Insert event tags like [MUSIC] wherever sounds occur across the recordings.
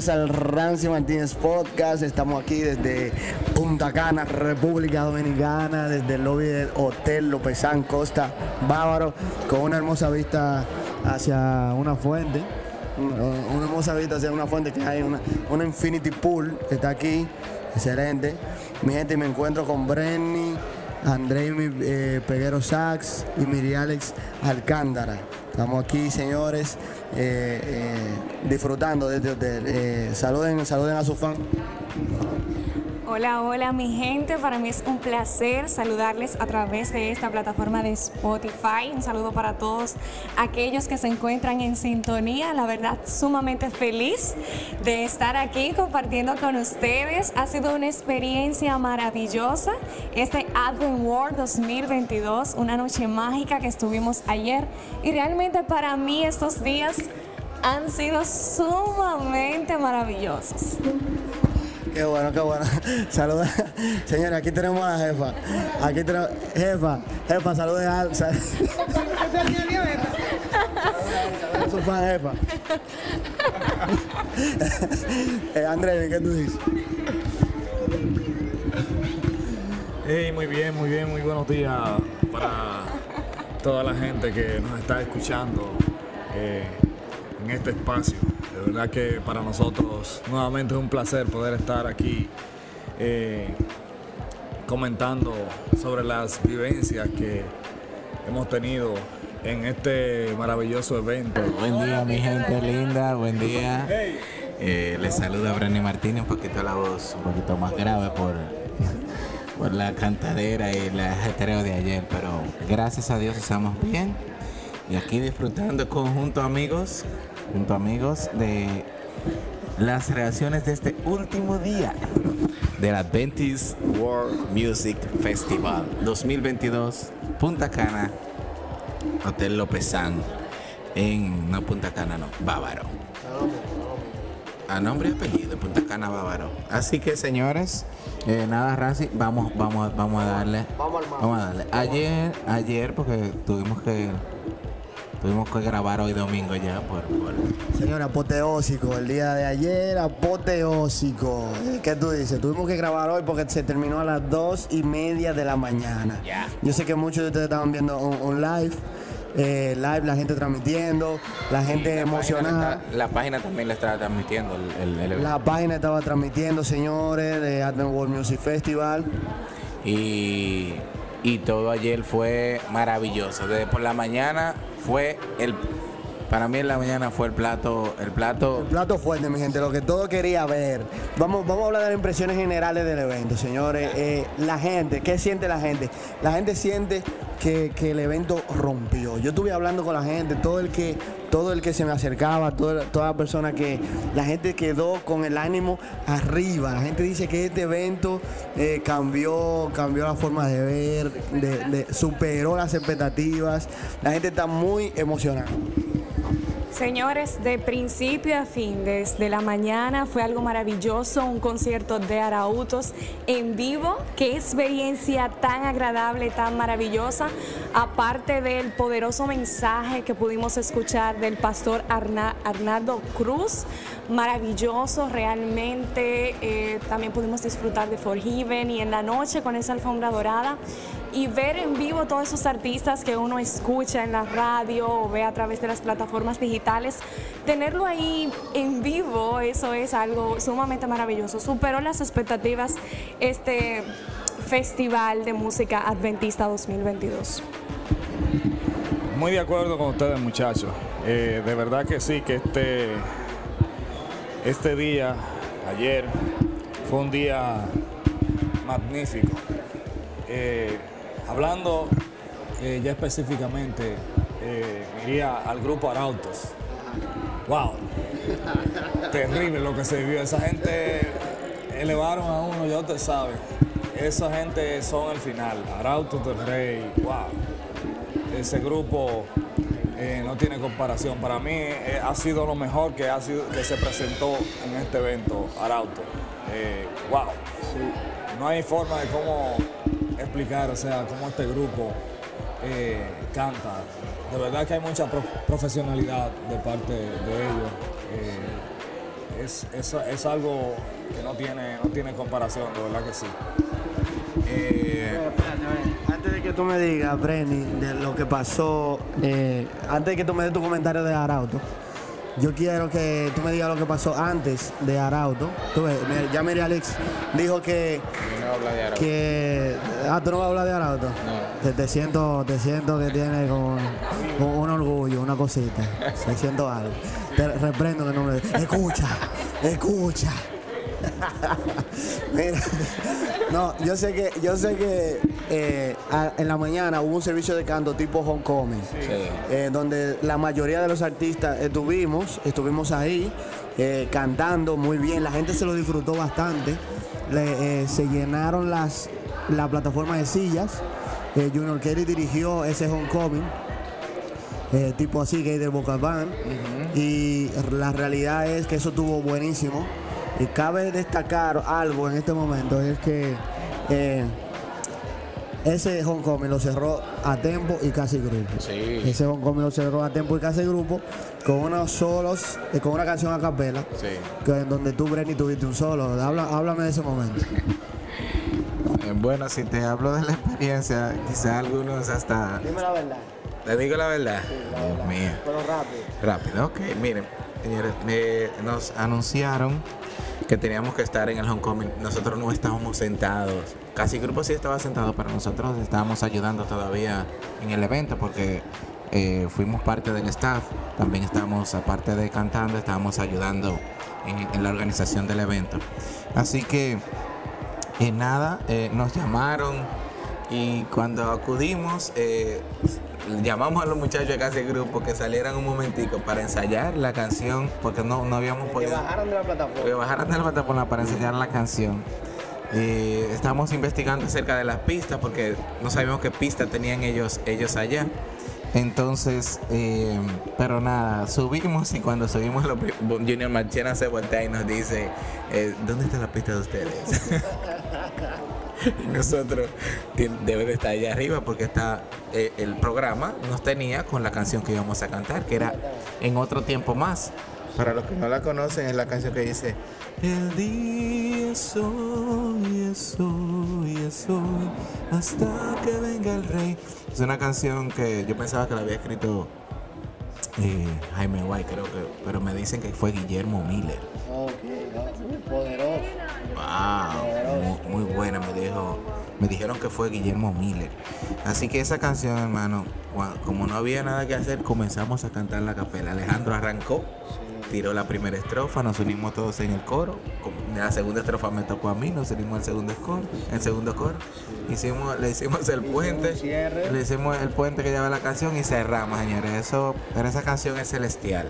Bienvenidos al Rancio Martínez Podcast. Estamos aquí desde Punta Cana, República Dominicana, desde el lobby del Hotel Lopezán Costa Bávaro, con una hermosa vista hacia una fuente. Una hermosa vista hacia una fuente que hay una, una Infinity Pool que está aquí, excelente. Mi gente, me encuentro con Brenny, André eh, Peguero Sachs y Miri Alex Alcántara. Estamos aquí, señores, eh, eh, disfrutando de este hotel. saluden, saluden a su fan. Hola, hola mi gente, para mí es un placer saludarles a través de esta plataforma de Spotify. Un saludo para todos aquellos que se encuentran en sintonía. La verdad, sumamente feliz de estar aquí compartiendo con ustedes. Ha sido una experiencia maravillosa. Este Advent World 2022, una noche mágica que estuvimos ayer. Y realmente para mí estos días han sido sumamente maravillosos. Qué bueno, qué bueno. [LAUGHS] Saluda. Señora, aquí tenemos a la jefa. Aquí tenemos. Jefa, jefa, salude a. Sal... su fan, jefa. eh, Andrés, ¿qué tú dices? Hey, muy bien, muy bien, muy buenos días para toda la gente que nos está escuchando eh, en este espacio. De verdad que para nosotros nuevamente es un placer poder estar aquí eh, comentando sobre las vivencias que hemos tenido en este maravilloso evento. Buen día mi gente linda, buen día. Eh, les saluda Brenny Martínez, un poquito la voz un poquito más grave por, por la cantadera y el ajetreo de ayer, pero gracias a Dios estamos bien y aquí disfrutando conjunto amigos junto amigos de las reacciones de este último día del Adventist World Music Festival 2022 Punta Cana Hotel Lopezán en no Punta Cana no Bávaro. A nombre y apellido Punta Cana Bávaro. Así que señores eh, nada Razi vamos vamos vamos a darle vamos a darle. Ayer ayer porque tuvimos que Tuvimos que grabar hoy domingo ya por, por... Señor, apoteósico. El día de ayer, apoteósico. ¿Qué tú dices? Tuvimos que grabar hoy porque se terminó a las dos y media de la mañana. Yo sé que muchos de ustedes estaban viendo un, live. Eh, live, la gente transmitiendo, la gente emocionada. la página también la estaba transmitiendo. El, la página estaba transmitiendo, señores, de Advent World Music Festival. Y, y todo ayer fue maravilloso. Desde por la mañana fue el para mí en la mañana fue el plato, el plato. El plato fuerte, mi gente, lo que todo quería ver. Vamos, vamos a hablar de las impresiones generales del evento, señores. Eh, la gente, ¿qué siente la gente? La gente siente que, el evento rompió. Yo estuve hablando con la gente, todo el que, todo el que se me acercaba, toda, toda persona que la gente quedó con el ánimo arriba. La gente dice que este evento eh, cambió, cambió la forma de ver, superó las expectativas. La gente está muy emocionada. Señores, de principio a fin, desde la mañana fue algo maravilloso, un concierto de Arautos en vivo. Qué experiencia tan agradable, tan maravillosa. Aparte del poderoso mensaje que pudimos escuchar del pastor Arnaldo Cruz, maravilloso realmente. Eh, también pudimos disfrutar de Forgiven y en la noche con esa alfombra dorada y ver en vivo todos esos artistas que uno escucha en la radio o ve a través de las plataformas digitales, tenerlo ahí en vivo, eso es algo sumamente maravilloso. Superó las expectativas este Festival de Música Adventista 2022. Muy de acuerdo con ustedes muchachos. Eh, de verdad que sí, que este, este día, ayer, fue un día magnífico. Eh, Hablando eh, ya específicamente, eh, iría al grupo Arautos. ¡Wow! Terrible lo que se vivió. Esa gente elevaron a uno, ya usted sabe. Esa gente son el final. Arautos del Rey. ¡Wow! Ese grupo eh, no tiene comparación. Para mí ha sido lo mejor que, ha sido, que se presentó en este evento, Arauto. ¡Wow! No hay forma de cómo explicar, o sea, cómo este grupo eh, canta, de verdad que hay mucha pro- profesionalidad de parte de ellos. Eh, es, es- es algo que no tiene, no tiene comparación, de verdad que sí. Antes de que tú me digas, Brenny, de lo que pasó, eh, antes de que tú me des tu comentario de Arauto, yo quiero que tú me digas lo que pasó antes de Arauto. Tú ves, ya Mary Alex dijo que, no habla de Arauto. que... Ah, tú no vas a hablar de Arauto. No. Te, te siento, te siento que tiene como, como un orgullo, una cosita. Te siento algo. Te reprendo en el nombre de... Escucha, escucha. [LAUGHS] Mira, no, yo sé que, yo sé que eh, a- en la mañana hubo un servicio de canto tipo homecoming, eh, donde la mayoría de los artistas estuvimos, estuvimos ahí eh, cantando muy bien, la gente se lo disfrutó bastante, Le, eh, se llenaron las la plataforma de sillas, eh, Junior Kelly dirigió ese homecoming. eh, tipo así, hay del Vocal Band. Y la realidad es que eso estuvo buenísimo. Y cabe destacar algo en este momento, es que eh, ese homecoming lo cerró a tempo y casi grupo. Sí. Ese homecoming lo cerró a tempo y casi grupo con unos solos, eh, con una canción a capela, Sí. que, en donde tú, Brenny, tuviste un solo. Habla, háblame de ese momento. [LAUGHS] Eh, Bueno, si te hablo de la experiencia, quizá algunos hasta... Dime la verdad, ¿Te digo la verdad? Dios mío. pero rápido. Rápido, ok. Miren, me- nos anunciaron que teníamos que estar en el homecoming. Nosotros no estábamos sentados. Casi el grupo sí estaba sentado, pero nosotros estábamos ayudando todavía en el evento porque eh, fuimos parte del staff. También estábamos, aparte de cantando, estábamos ayudando en, la organización del evento. Así que, eh, nada, eh, nos llamaron y cuando acudimos, eh, llamamos a los muchachos de casi grupo que salieran un momentico para ensayar la canción, porque no, no habíamos podido de la plataforma. que bajaran de la plataforma para enseñar la canción. Eh, estamos investigando acerca de las pistas porque no sabíamos qué pistas tenían ellos, ellos allá. Entonces, eh, pero nada, subimos y cuando subimos, lo Junior Marchena se voltea y nos dice, eh, ¿dónde está la pista de ustedes? [LAUGHS] [LAUGHS] nosotros debe de estar allá arriba porque está eh, el programa nos tenía con la canción que íbamos a cantar, que era en otro tiempo más. Para los que no la conocen, es la canción que dice El día es hoy, es hoy, es hoy, hasta que venga el rey. Es una canción que yo pensaba que la había escrito eh, Jaime White, creo que, pero me dicen que fue Guillermo Miller. Poderoso. Wow, muy, muy buena, me dijo. Me dijeron que fue Guillermo Miller. Así que esa canción, hermano, como no había nada que hacer, comenzamos a cantar la capela. Alejandro arrancó, tiró la primera estrofa, nos unimos todos en el coro. La segunda estrofa me tocó a mí, nos unimos al segundo coro, el segundo coro. Hicimos, le hicimos el puente, le hicimos el puente que lleva la canción y cerramos, señores. Eso, pero esa canción es celestial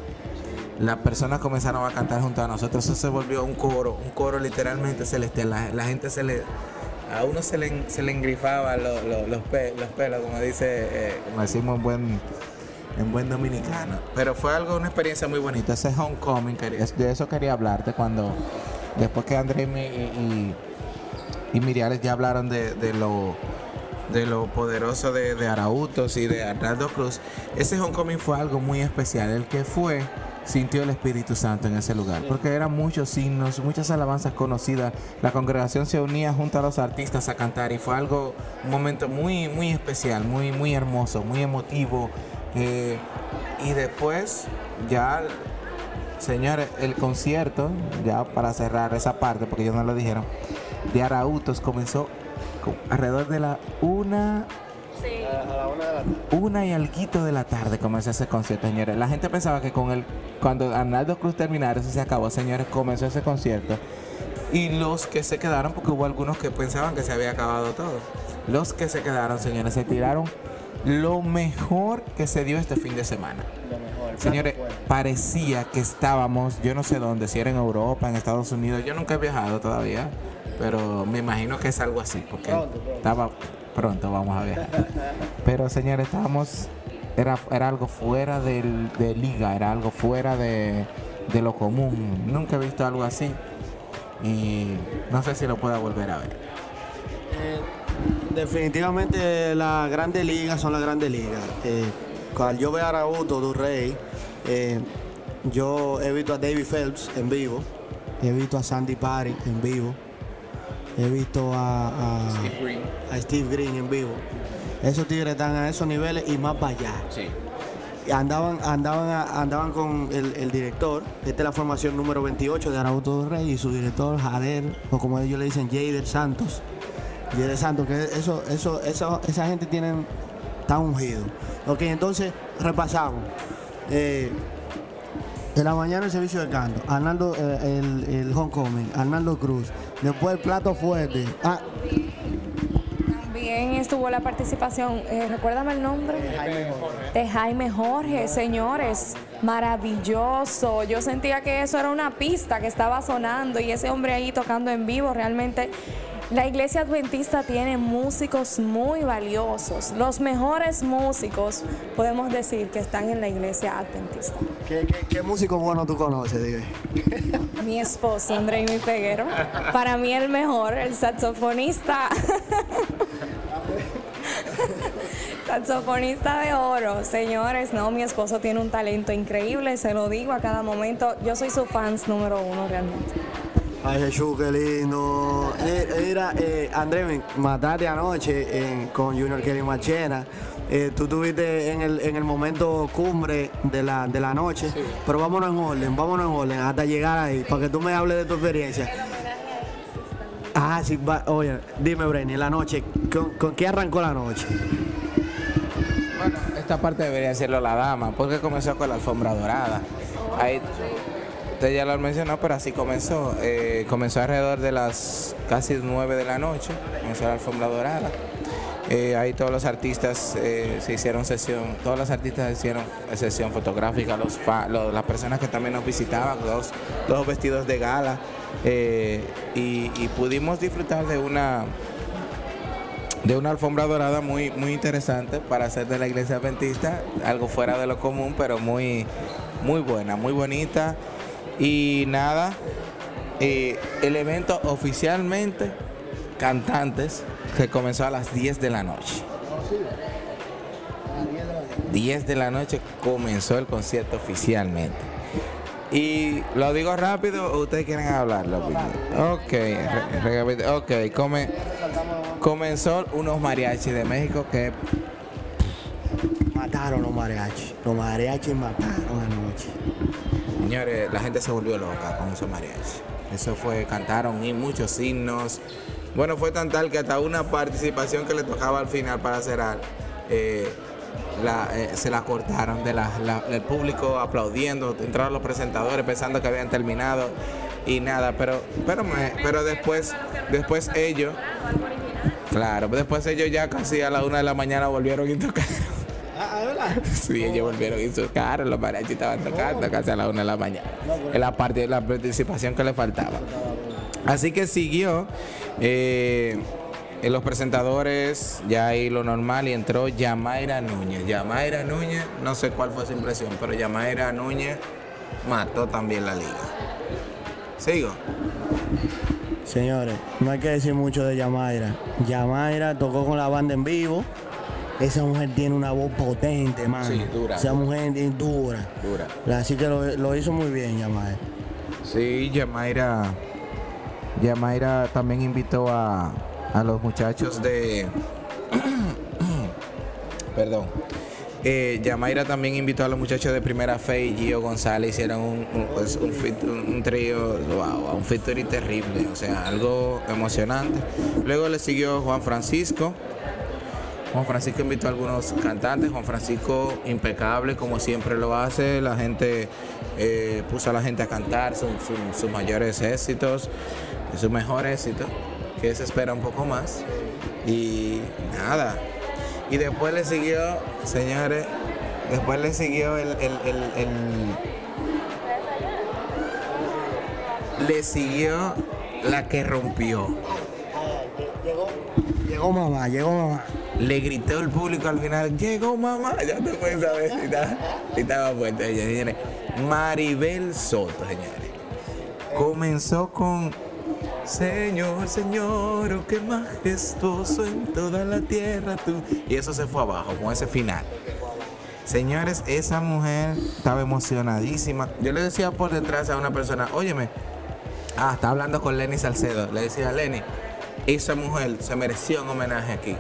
las personas comenzaron a cantar junto a nosotros. Eso se volvió un coro, un coro literalmente celestial. La, gente se le. A uno se le, se le engrifaba lo- lo- los, los pelos, como dice, eh, como decimos en buen, en buen dominicano. Pero fue algo, una experiencia muy bonita. Ese homecoming, de eso quería hablarte cuando, después que André y, mi- y, y, y Miriales ya hablaron de, de lo de lo poderoso de, de Arautos y de Arnaldo Cruz, ese homecoming fue algo muy especial. El que fue sintió el Espíritu Santo en ese lugar, porque eran muchos himnos, muchas alabanzas conocidas. La congregación se unía junto a los artistas a cantar y fue algo, un momento muy, muy especial, muy, muy hermoso, muy emotivo. eh, y después ya Señores, el concierto, ya para cerrar esa parte, porque ellos no lo dijeron, de Arautos comenzó co- alrededor de la una, A la una de la tarde. una y alguito de la tarde comenzó ese concierto, señores. La gente pensaba que con el, cuando Arnaldo Cruz terminara, eso se acabó, señores, comenzó ese concierto. Y los que se quedaron, porque hubo algunos que pensaban que se había acabado todo. Los que se quedaron, señores, se tiraron lo mejor que se dio este fin de semana. Lo mejor. Señores, fuerte. parecía que estábamos, yo no sé dónde, si era en Europa, en Estados Unidos. Yo nunca he viajado todavía, pero me imagino que es algo así, porque Pronto, pronto. estaba pronto, vamos a viajar. Pero señores, estábamos, era, era algo fuera del- de liga, era algo fuera de, lo común. Nunca he visto algo así y no sé si lo pueda volver a ver. Eh, definitivamente las grandes ligas son las grandes ligas. Eh, cuando yo veo a Arauto du Rey, eh, yo he visto a David Phelps en vivo, he visto a Sandy Parry en vivo, he visto a, a, a Steve Green en vivo. Esos tigres están a esos niveles y más para allá. Sí. Andaban, andaban, andaban con el, el director, esta es la formación número 28 de Arauto del Rey y su director Jader, o como ellos le dicen, Jader Santos. Jader Santos, que eso, eso, eso, esa gente tienen, está ungido. Ok, entonces repasamos. Eh, en la mañana el servicio de canto, Arnaldo, eh, el, el homecoming, Arnaldo Cruz. Después el plato fuerte. Ah, También estuvo la participación, eh, recuérdame el nombre. De Jaime Jorge, señores. Maravilloso. Yo sentía que eso era una pista que estaba sonando y ese hombre ahí tocando en vivo realmente. La iglesia adventista tiene músicos muy valiosos. Los mejores músicos podemos decir que están en la iglesia adventista. ¿qué, qué, qué músico bueno tú conoces? Dime. Mi esposo, André Mi Peguero. Para mí el mejor, el saxofonista. Saxofonista de oro, señores, no, mi esposo tiene un talento increíble, se lo digo a cada momento, yo soy su fans número uno realmente. Ay, Jesús, qué lindo. Eh, Mira, eh, André, me mataste anoche en- con Junior Kelly Machena. Eh, tú estuviste en el, en el momento cumbre de la, de la noche, pero vámonos en orden, vámonos en orden hasta llegar ahí, para que tú me hables de tu experiencia. Ah, sí, va- oye, dime, Brenny, la noche, ¿con, con qué arrancó la noche? Bueno, esta parte debería decirlo la dama, porque comenzó con la alfombra dorada. Ahí, usted ya lo mencionó, pero así comenzó. Eh, comenzó alrededor de las casi 9 de la noche, comenzó la alfombra dorada. Eh, ahí todos los artistas eh, se hicieron sesión, todos los artistas hicieron sesión fotográfica, los, los- las personas que también nos visitaban, todos, todos vestidos de gala. y, y pudimos disfrutar de una de una alfombra dorada muy, muy interesante para hacer de la iglesia adventista, algo fuera de lo común, pero muy, muy buena, muy bonita. Y nada, eh, el evento oficialmente, cantantes, que comenzó a las 10 de la noche. 10 de la noche comenzó el concierto oficialmente. Y lo digo rápido, ¿o ustedes quieren hablarlo? Ok, ok, come, comenzó unos mariachis de México que Mataron los mariachis. Los mariachis mataron anoche. Señores, la gente se volvió loca con esos mariachis. Eso fue, cantaron y muchos himnos. Bueno, fue tan tal que hasta una participación que le tocaba al final para cerrar, eh, eh, se la cortaron del público aplaudiendo, entraron los presentadores pensando que habían terminado y nada, pero, pero, me- pero después, después ellos, claro, después ellos ya casi a la una de la mañana volvieron y tocaron. [LAUGHS] Sí, ellos volvieron y tocaron, los mariachis estaban tocando casi a la una de la mañana. Es la parte de la participación que le faltaba. Así que siguió eh, en los presentadores, ya ahí lo normal, y entró Yamaira Núñez. Yamaira Núñez, no sé cuál fue su impresión, pero Yamaira Núñez mató también la liga. Sigo. Señores, no hay que decir mucho de Yamaira. Yamaira tocó con la banda en vivo. Esa mujer tiene una voz potente, man. Sí, dura. Esa mujer es dura. Dura. Así que lo, lo hizo muy bien, Yamaira. Sí, Yamaira. Yamaira también invitó a, a los muchachos de. [CLEARS THROAT] Perdón. Eh, Yamaira también invitó a los muchachos de Primera Fe y Gio González. Hicieron un, un, pues, un- un trío, wow, un featuring terrible, o sea, algo emocionante. Luego le siguió Juan Francisco. Juan Francisco invitó a algunos cantantes, Juan Francisco impecable como siempre lo hace, la gente eh, puso a la gente a cantar su- su- sus mayores éxitos, su mejor éxito, que se espera un poco más. Y nada. Y después le siguió, señores, después le siguió el, el- el- el- le siguió la que rompió. Llegó, llegó mamá, llegó mamá. Le gritó el público al final, llegó mamá, ya te puedes saber si estaba, si estaba puesta ella, señores. Maribel Soto, señores. Comenzó con Señor, Señor, oh qué majestuoso en toda la tierra tú. Y eso se fue abajo con ese final. Señores, esa mujer estaba emocionadísima. Yo le decía por detrás a una persona, óyeme, ah, está hablando con Lenny Salcedo. Le decía, Lenny, esa mujer se mereció un homenaje aquí.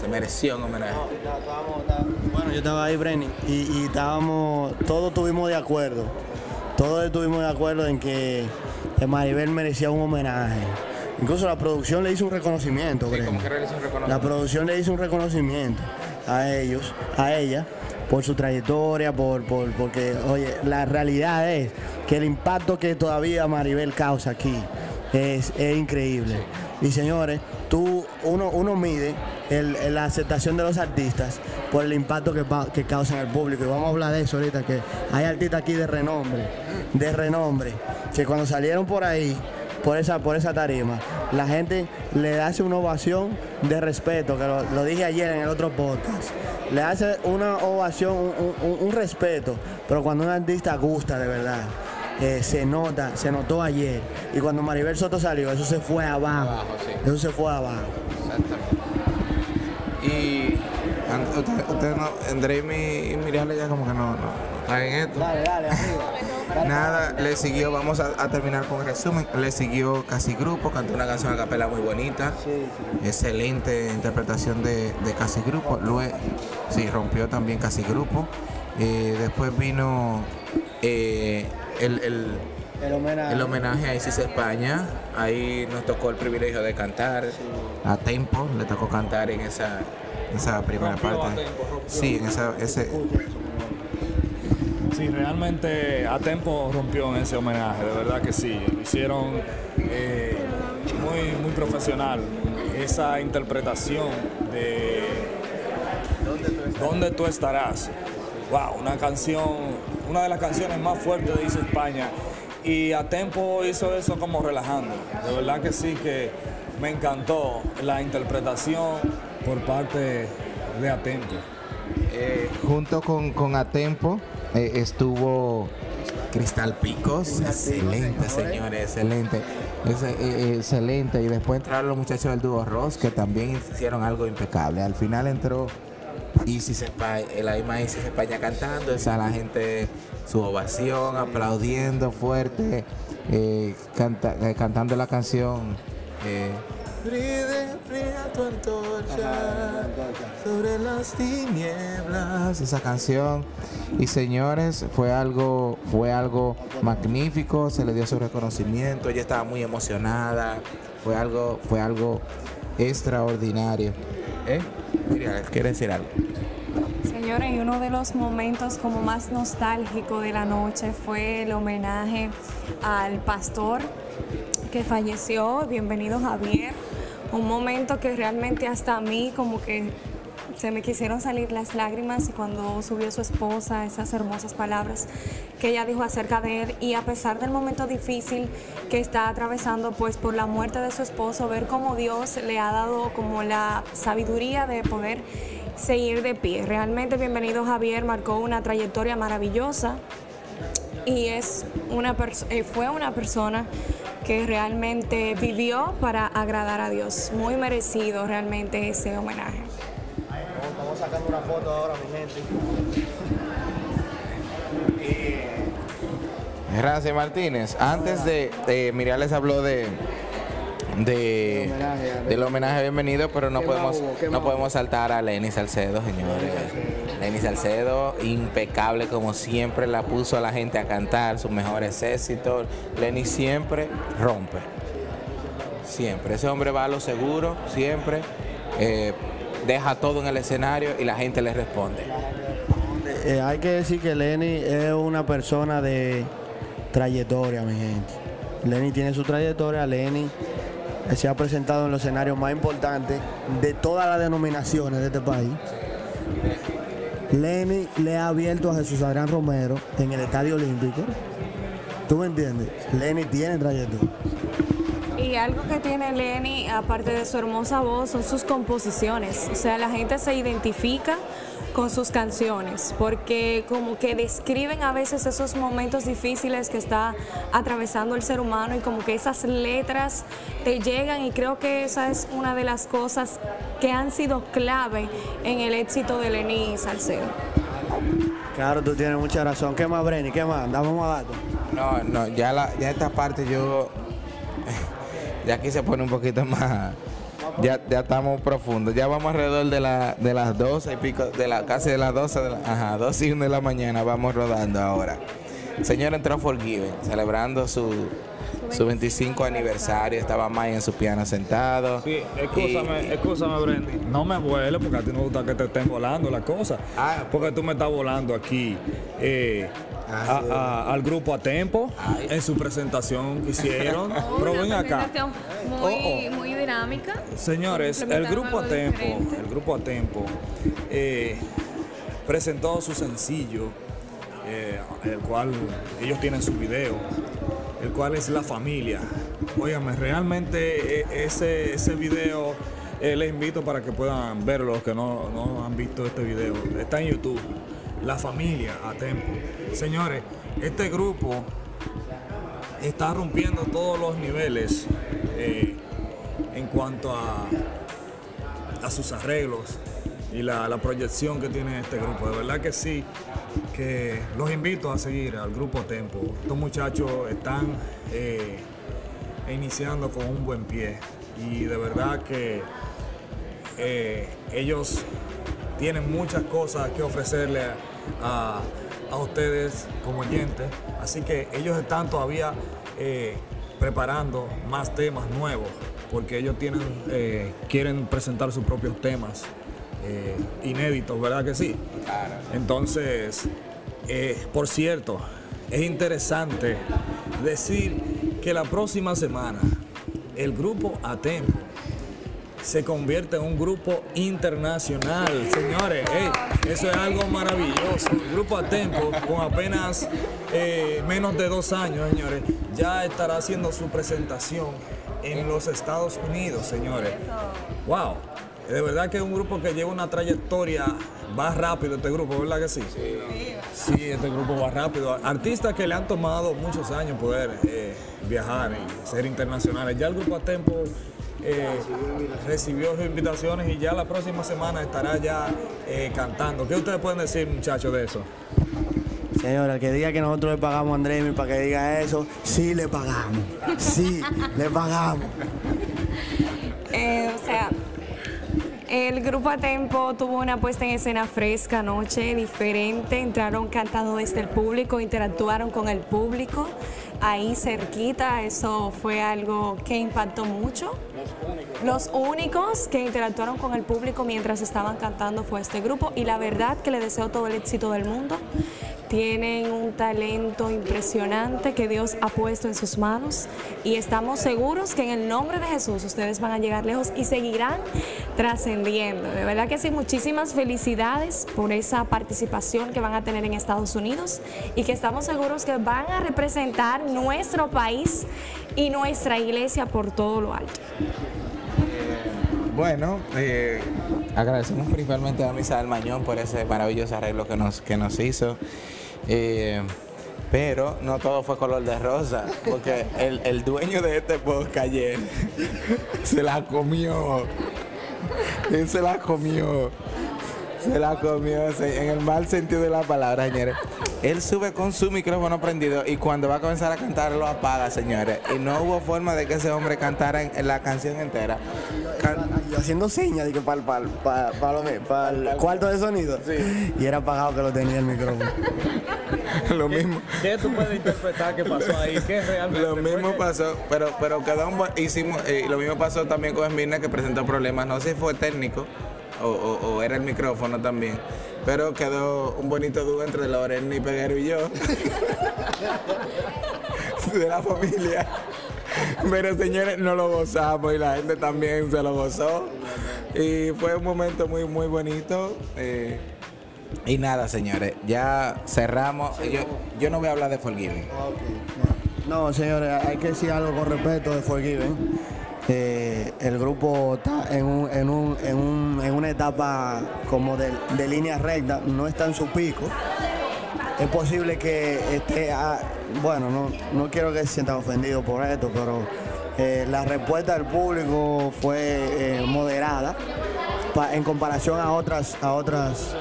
Se mereció un homenaje. Bueno, yo estaba ahí, Brenny, y, y estábamos, todos estuvimos de acuerdo. Todos estuvimos de acuerdo en que Maribel merecía un homenaje. Incluso la producción le hizo un reconocimiento, Sí, como que realizó un reconocimiento. La producción le hizo un reconocimiento a ellos, a ella, por su trayectoria, por, por- porque, oye, la realidad es que el impacto que todavía Maribel causa aquí es, es increíble. Y señores, tú, uno, uno mide el- la aceptación de los artistas por el impacto que, que causan al público. Y vamos a hablar de eso ahorita, que hay artistas aquí de renombre, de renombre, que cuando salieron por ahí, por esa, por esa tarima. La gente le hace una ovación de respeto, que lo, lo dije ayer en el otro podcast. Le hace una ovación, un, un- un respeto, pero cuando un artista gusta de verdad, eh, se nota, se notó ayer. Y cuando Maribel Soto salió, eso se fue abajo. Abajo, sí. Eso se fue abajo. Exactamente. Y usted, no, André y mi- y Miriam ya como que no, no, están en esto. Dale, dale, arriba. Nada, le siguió, vamos a, a terminar con el resumen. Le siguió Casi Grupo, cantó una canción a capela muy bonita. Excelente interpretación de, de Casi Grupo. Luego, sí, rompió también Casi Grupo. Eh, después vino eh, el, el- El homenaje. el homenaje a Isis España. Ahí nos tocó el privilegio de cantar a Tempo. Le tocó cantar en esa, en esa primera Rompió a parte. Tempo. Sí, en esa, ese, Sí, realmente a Tempo rompió en ese homenaje, de verdad que sí. Lo hicieron eh, muy, muy profesional. Esa interpretación de ¿Dónde tú estarás? Wow, una canción, una de las canciones más fuertes de Dice España. Y a Tempo hizo eso como relajando. De verdad que sí, que me encantó la interpretación por parte de Atempo. Eh, junto con, con Atempo eh, estuvo Cristal Picos. Excelente, señores, excelente. Es, eh, excelente. Y después entraron los muchachos del dúo Ross, que también hicieron algo impecable. Al final entró Isis España, la misma Isis España cantando. Esa la gente, su ovación, aplaudiendo fuerte, eh, canta- eh, cantando la canción. eh, Brille, brilla tu antorcha sobre las tinieblas esa canción y señores fue algo fue algo magnífico se le dio su reconocimiento ella estaba muy emocionada fue algo fue algo extraordinario ¿Eh? Mira, quiere decir algo. Señores, uno de los momentos como más nostálgicos de la noche fue el homenaje al pastor que falleció, bienvenido Javier, un momento que realmente hasta a mí como que se me quisieron salir las lágrimas y cuando subió su esposa esas hermosas palabras que ella dijo acerca de él y a pesar del momento difícil que está atravesando pues por la muerte de su esposo, ver cómo Dios le ha dado como la sabiduría de poder seguir de pie. Realmente bienvenido Javier, marcó una trayectoria maravillosa y es una eh, fue una persona que realmente vivió para agradar a Dios. Muy merecido realmente ese homenaje. Sacando una foto ahora, mi gente. Gracias Martínez antes de eh, Miriam les habló de de, Del homenaje a- del homenaje bienvenido, pero no ¿Qué podemos no podemos saltar a Lenny Salcedo, señores. Lenny Salcedo, impecable como siempre, la puso a la gente a cantar sus mejores éxitos. Lenny siempre rompe. Siempre. Ese hombre va a lo seguro, siempre. eh, deja todo en el escenario y la gente le responde. Eh, hay que decir que Lenny es una persona de trayectoria, mi gente. Lenny tiene su trayectoria, Lenny eh, se ha presentado en los escenarios más importantes de todas las denominaciones de este país. Lenny le ha abierto a Jesús Adrián Romero en el Estadio Olímpico. ¿Tú me entiendes? Lenny tiene trayectoria. Y algo que tiene Lenny, aparte de su hermosa voz, son sus composiciones. O sea, la gente se identifica con sus canciones, porque como que describen a veces esos momentos difíciles que está atravesando el ser humano y como que esas letras te llegan y creo que esa es una de las cosas que han sido clave en el éxito de Lenny Salcedo. Claro, tú tienes mucha razón. ¿Qué más, Brenny? ¿Qué más? Dame más datos. No, no, ya, la, ya esta parte yo. Ya aquí se pone un poquito [LAUGHS] más. Ya, ya estamos profundos. Ya vamos alrededor de, la, de las 12 y pico, de la, casi de las 12, de la, ajá, 12 y 1 de la mañana vamos rodando ahora. Señor entró Forgiven, celebrando su, su 25 aniversario. Estaba Mike en su piano sentado. Sí, escúchame, Y- escúchame, Brendy. No me vueles porque a ti no gusta que te estén volando las cosas. Ah. porque tú me estás volando aquí eh, a- sí. a- al grupo a tempo en su presentación que hicieron. [LAUGHS] Pero ven acá. muy, Oh, oh. muy dinámica. Señores, el grupo a tempo, diferente. el grupo a tempo eh, presentó su sencillo, eh, el cual ellos tienen su video, el cual es La Familia. Óigame, realmente eh, ese, ese video eh, les invito para que puedan verlo los que no, no han visto este video. Está en YouTube. La Familia a tempo. Señores, este grupo está rompiendo todos los niveles eh, en cuanto a, a sus arreglos y la, proyección que tiene este grupo. De verdad que sí, que los invito a seguir al grupo Tempo. Estos muchachos están eh, iniciando con un buen pie y de verdad que eh, ellos tienen muchas cosas que ofrecerle a ustedes como oyentes. Así que ellos están todavía eh, preparando más temas nuevos, porque ellos tienen, eh, quieren presentar sus propios temas eh, inéditos, ¿verdad que sí? Entonces, por cierto, es interesante decir que la próxima semana el grupo Atempo se convierte en un grupo internacional. Señores, eso es algo maravilloso. El grupo Atempo, con apenas eh, menos de dos años, señores, ya estará haciendo su presentación en los Estados Unidos, señores. Wow. De verdad que es un grupo que lleva una trayectoria, va rápido este grupo, ¿verdad que sí? Sí, este grupo va rápido. Artistas que le han tomado muchos años poder eh, viajar y ser internacionales. Ya el grupo a Tempo eh, recibió sus invitaciones y ya la próxima semana estará ya eh, cantando. ¿Qué ustedes pueden decir, muchachos, de eso? Señora, el que diga que nosotros le pagamos a Andrés para que diga eso, sí le pagamos. Sí, le pagamos. [LAUGHS] Eh, o sea, el grupo a Tempo tuvo una puesta en escena fresca anoche, diferente. Entraron cantando desde el público, interactuaron con el público ahí cerquita. Eso fue algo que impactó mucho. Los únicos que interactuaron con el público mientras estaban cantando fue este grupo y la verdad que le deseo todo el éxito del mundo. Tienen un talento impresionante que Dios ha puesto en sus manos y estamos seguros que en el nombre de Jesús ustedes van a llegar lejos y seguirán trascendiendo. De verdad que sí, muchísimas felicidades por esa participación que van a tener en Estados Unidos y que estamos seguros que van a representar nuestro país y nuestra iglesia por todo lo alto. Bueno, eh, agradecemos principalmente a Misael Mañón por ese maravilloso arreglo que nos, que nos hizo. Eh, pero no todo fue color de rosa, porque el, el dueño de este podcast ayer se la comió. Él se la comió. Se la comió en el mal sentido de la palabra, señores. Él sube con su micrófono prendido y cuando va a comenzar a cantar lo apaga, señores. Y no hubo forma de que ese hombre cantara en, en la canción entera. Can- Y haciendo señas de que para el cuarto de sonido. Y era apagado que lo tenía el micrófono. [LAUGHS] [LAUGHS] lo mismo. ¿Qué tú puedes interpretar que pasó ahí? ¿Qué realmente Lo mismo pasó, pero pero quedó un bu- hicimos eh, lo mismo pasó también con Esmirna que presentó problemas, no sé si fue técnico o, o- o era el micrófono también, pero quedó un bonito dúo entre Lorena y Peguero y yo [LAUGHS] de la familia. Pero señores, no lo gozamos y la gente también se lo gozó. Y fue un momento muy, muy bonito. eh, y nada, señores, ya cerramos. Yo, yo no voy a hablar de Forgiving. No, señores, hay que decir algo con respeto de Forgiven. Eh, el grupo está en, un- en, un- en un- en una etapa como de, de línea recta, no está en su pico. Es posible que esté, a- bueno, no, no quiero que se sientan ofendidos por esto, pero eh, la respuesta del público fue eh, moderada en comparación a otras, a otras,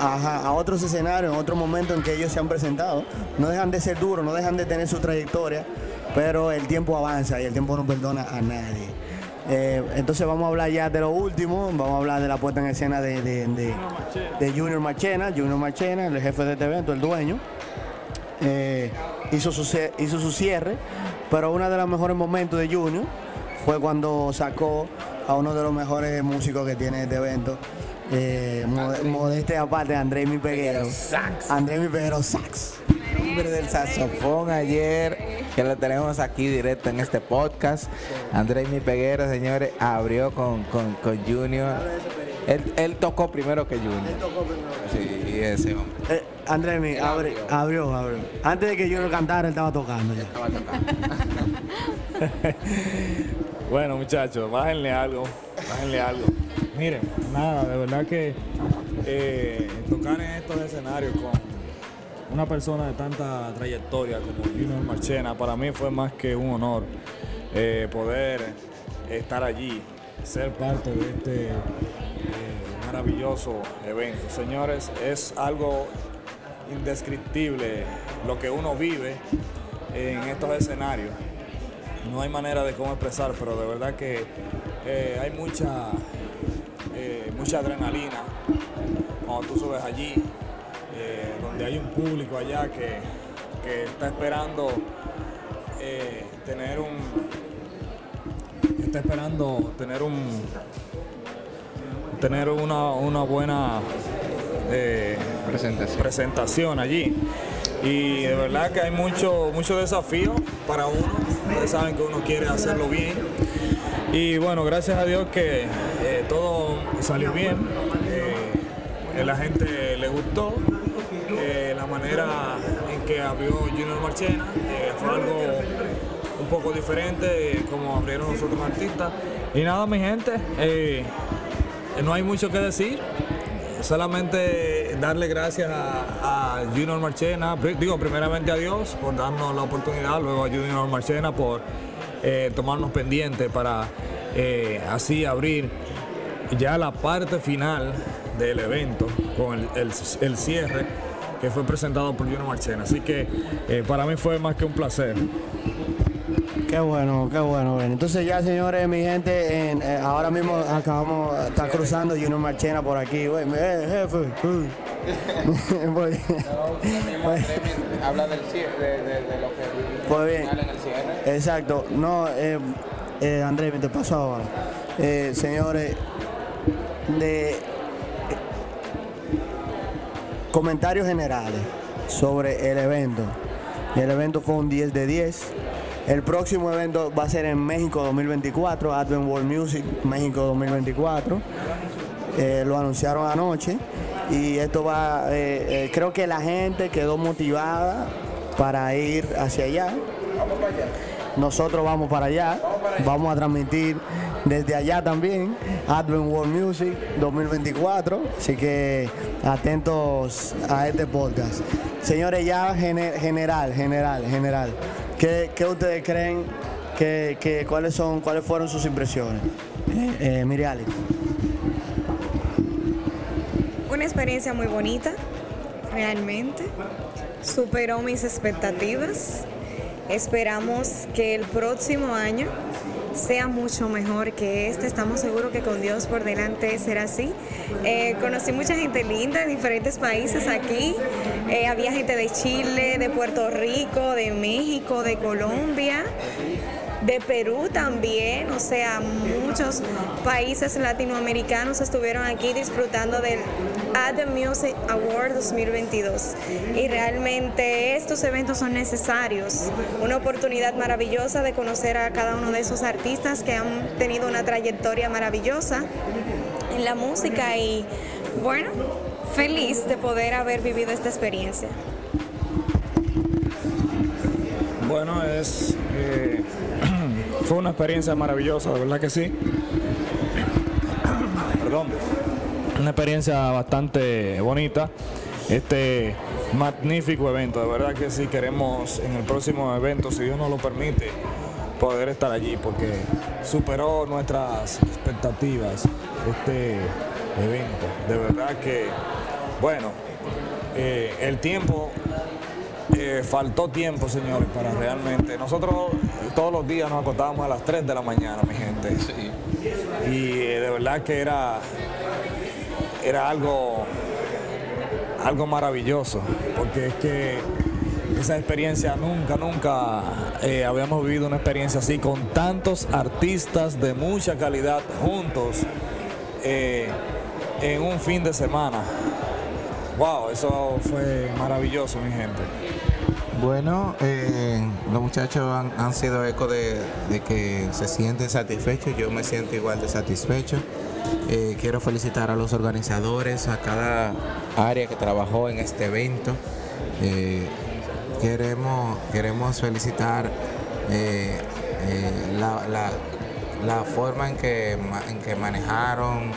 a otros escenarios, en otros momentos en que ellos se han presentado. No dejan de ser duros, no dejan de tener su trayectoria, pero el tiempo avanza y el tiempo no perdona a nadie. Eh, entonces vamos a hablar ya de lo último, vamos a hablar de la puesta en escena de, de- Junior Marchena, Junior Marchena, el jefe de este evento, el dueño. Hizo su cierre, pero uno de los mejores momentos de Junior fue cuando sacó a uno de los mejores músicos que tiene este evento. Eh, mode- modeste aparte, André Mi Peguero. André Mi Peguero Sax. Hombre del saxofón ayer, que lo tenemos aquí directo en este podcast. Andrés Mi Peguero, señores, abrió con, con, con Junior. Él, él tocó primero que Junior. Sí, ese hombre. Eh, André Mi, abre- abrió, abrió. Antes de que Junior cantara, él estaba tocando ya. Estaba tocando. [LAUGHS] Bueno, muchachos, bájenle algo, bájenle algo. Miren, nada, de verdad que eh, tocar en estos escenarios con una persona de tanta trayectoria como Junior Marchena, para mí fue más que un honor eh, poder estar allí, ser parte de este maravilloso evento. Señores, es algo indescriptible lo que uno vive en estos escenarios no hay manera de cómo expresar, pero de verdad que eh, hay mucha, eh, mucha adrenalina cuando tú subes allí, eh, donde hay un público allá que, que está esperando tener un está esperando tener un tener una, una buena eh, Presentación. presentación allí. Y de verdad que hay mucho, mucho desafío para uno. Ustedes saben que uno quiere hacerlo bien. Y bueno, gracias a Dios que eh, todo salió bien. Eh, la gente le gustó. eh, la manera en que abrió Junior Marchena fue algo un poco diferente como abrieron los otros artistas. Y nada, mi gente, no hay mucho que decir. Solamente darle gracias a, Junior Marchena, digo primeramente a Dios por darnos la oportunidad, luego a Junior Marchena por eh, tomarnos pendientes para eh, así abrir ya la parte final del evento con el, el- el cierre que fue presentado por Junior Marchena. Así que eh, para mí fue más que un placer. Qué bueno, qué bueno. bueno. Entonces ya, señores, mi gente, en- eh, ahora mismo acabamos, está cruzando Junior Marchena por aquí. Güey, eh, jefe. uy. [LAUGHS] Pues- pues- Habla del cierre, de, de- de lo que Pues bien. en el cierre. Exacto. No, eh, eh, Andrés, te paso ahora. Eh, señores, de eh, comentarios generales sobre el evento. El evento fue un 10 de 10. El próximo evento va a ser en México 2024, Advent World Music México 2024. Eh, lo anunciaron anoche y esto va, eh, eh, creo que la gente quedó motivada para ir hacia allá. Nosotros vamos para allá, vamos a transmitir desde allá también Advent World Music 2024, así que atentos a este podcast. Señores, ya gene- general, general, general, ¿qué, qué ustedes creen que, que- cuáles son, cuáles fueron sus impresiones? Eh, eh. Una experiencia muy bonita, realmente. Superó mis expectativas. Esperamos que el próximo año sea mucho mejor que este. Estamos seguros que con Dios por delante será así. Eh, conocí mucha gente linda de diferentes países aquí. Eh, había gente de Chile, de Puerto Rico, de México, de Colombia de Perú también, o sea, muchos países latinoamericanos estuvieron aquí disfrutando del Ad Music Award 2022. Y realmente estos eventos son necesarios, una oportunidad maravillosa de conocer a cada uno de esos artistas que han tenido una trayectoria maravillosa en la música y bueno, feliz de poder haber vivido esta experiencia. Bueno, es, eh, [CLEARS THROAT] fue una experiencia maravillosa, de verdad que sí. [CLEARS THROAT] Perdón. Una experiencia bastante bonita. Este magnífico evento, de verdad que sí queremos en el próximo evento, si Dios nos lo permite, poder estar allí porque superó nuestras expectativas este evento. De verdad que, bueno, eh, el tiempo, eh, faltó tiempo, señores, para realmente. Nosotros todos los días nos acostábamos a las 3 de la mañana, mi gente. Y eh, de verdad que era, era algo, algo maravilloso, porque es que esa experiencia nunca, nunca habíamos vivido una experiencia así con tantos artistas de mucha calidad juntos en un fin de semana. Wow, eso fue maravilloso, mi gente. Bueno, eh, los muchachos han, sido eco de, que se sienten satisfechos, yo me siento igual de satisfecho. Eh, quiero felicitar a los organizadores, a cada área que trabajó en este evento. Eh, queremos, queremos felicitar la, forma en que, en que manejaron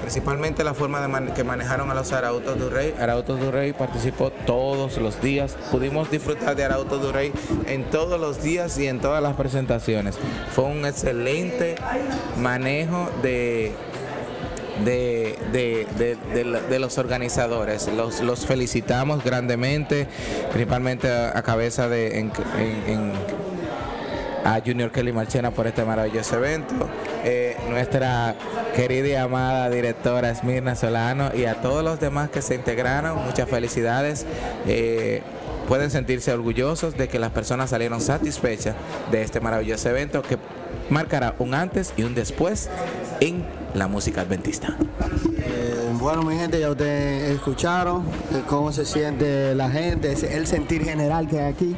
principalmente la forma de que manejaron a los Arautos du Rey. Arautos du Rey participó todos los días, pudimos disfrutar de Arautos du Rey en todos los días y en todas las presentaciones. Fue un excelente manejo de de, los organizadores. Los, felicitamos grandemente, principalmente a, cabeza de a Junior Kelly Marchena por este maravilloso evento, eh, nuestra querida y amada directora Esmirna Solano y a todos los demás que se integraron, muchas felicidades. Eh, pueden sentirse orgullosos de que las personas salieron satisfechas de este maravilloso evento que marcará un antes y un después en la música adventista. Eh, bueno, mi gente, ya ustedes escucharon eh, cómo se siente la gente, el sentir general que hay aquí.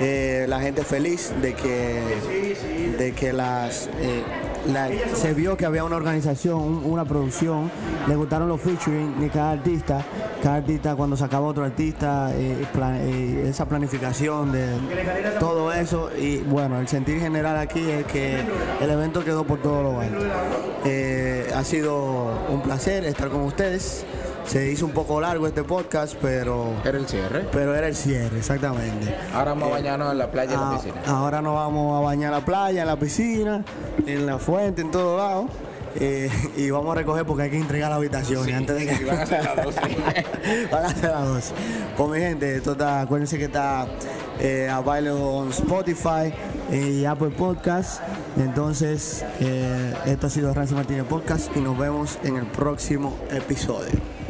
Eh, la gente feliz de que, de que las se vio que había una organización, una producción, le gustaron los featuring de cada artista, cada artista cuando sacaba otro artista, eh, eh, esa planificación de todo eso y bueno, el sentir general aquí es que el evento quedó por todo lo alto. Eh, ha sido un placer estar con ustedes. Se hizo un poco largo este podcast, pero. Era el cierre. Pero era el cierre, exactamente. Ahora vamos a bañarnos en la playa y en la ah, piscina. Ahora nos vamos a bañar en la playa, en la piscina, en la fuente, en todo lado. Eh, y vamos a recoger porque hay que entregar la habitación antes de que van a ser las 12 [LAUGHS] van a ser las 12 pues mi gente esto está acuérdense que está eh, a baile en Spotify y Apple Podcast entonces eh, esto ha sido Rancio Martínez Podcast y nos vemos en el próximo episodio